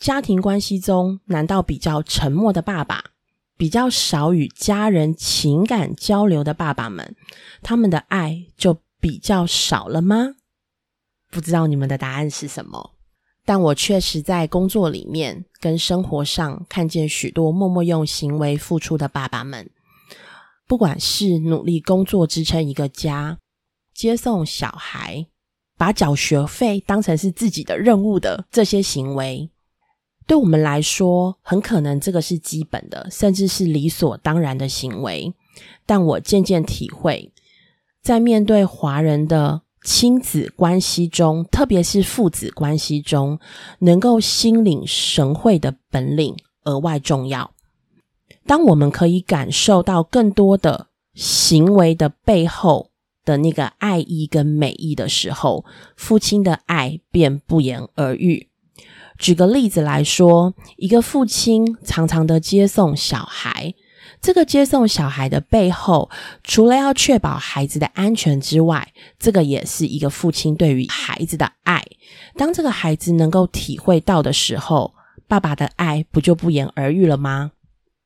家庭关系中，难道比较沉默的爸爸，比较少与家人情感交流的爸爸们，他们的爱就比较少了吗？不知道你们的答案是什么？但我确实在工作里面跟生活上看见许多默默用行为付出的爸爸们，不管是努力工作支撑一个家，接送小孩，把缴学费当成是自己的任务的这些行为。对我们来说，很可能这个是基本的，甚至是理所当然的行为。但我渐渐体会，在面对华人的亲子关系中，特别是父子关系中，能够心领神会的本领额外重要。当我们可以感受到更多的行为的背后的那个爱意跟美意的时候，父亲的爱便不言而喻。举个例子来说，一个父亲常常的接送小孩，这个接送小孩的背后，除了要确保孩子的安全之外，这个也是一个父亲对于孩子的爱。当这个孩子能够体会到的时候，爸爸的爱不就不言而喻了吗？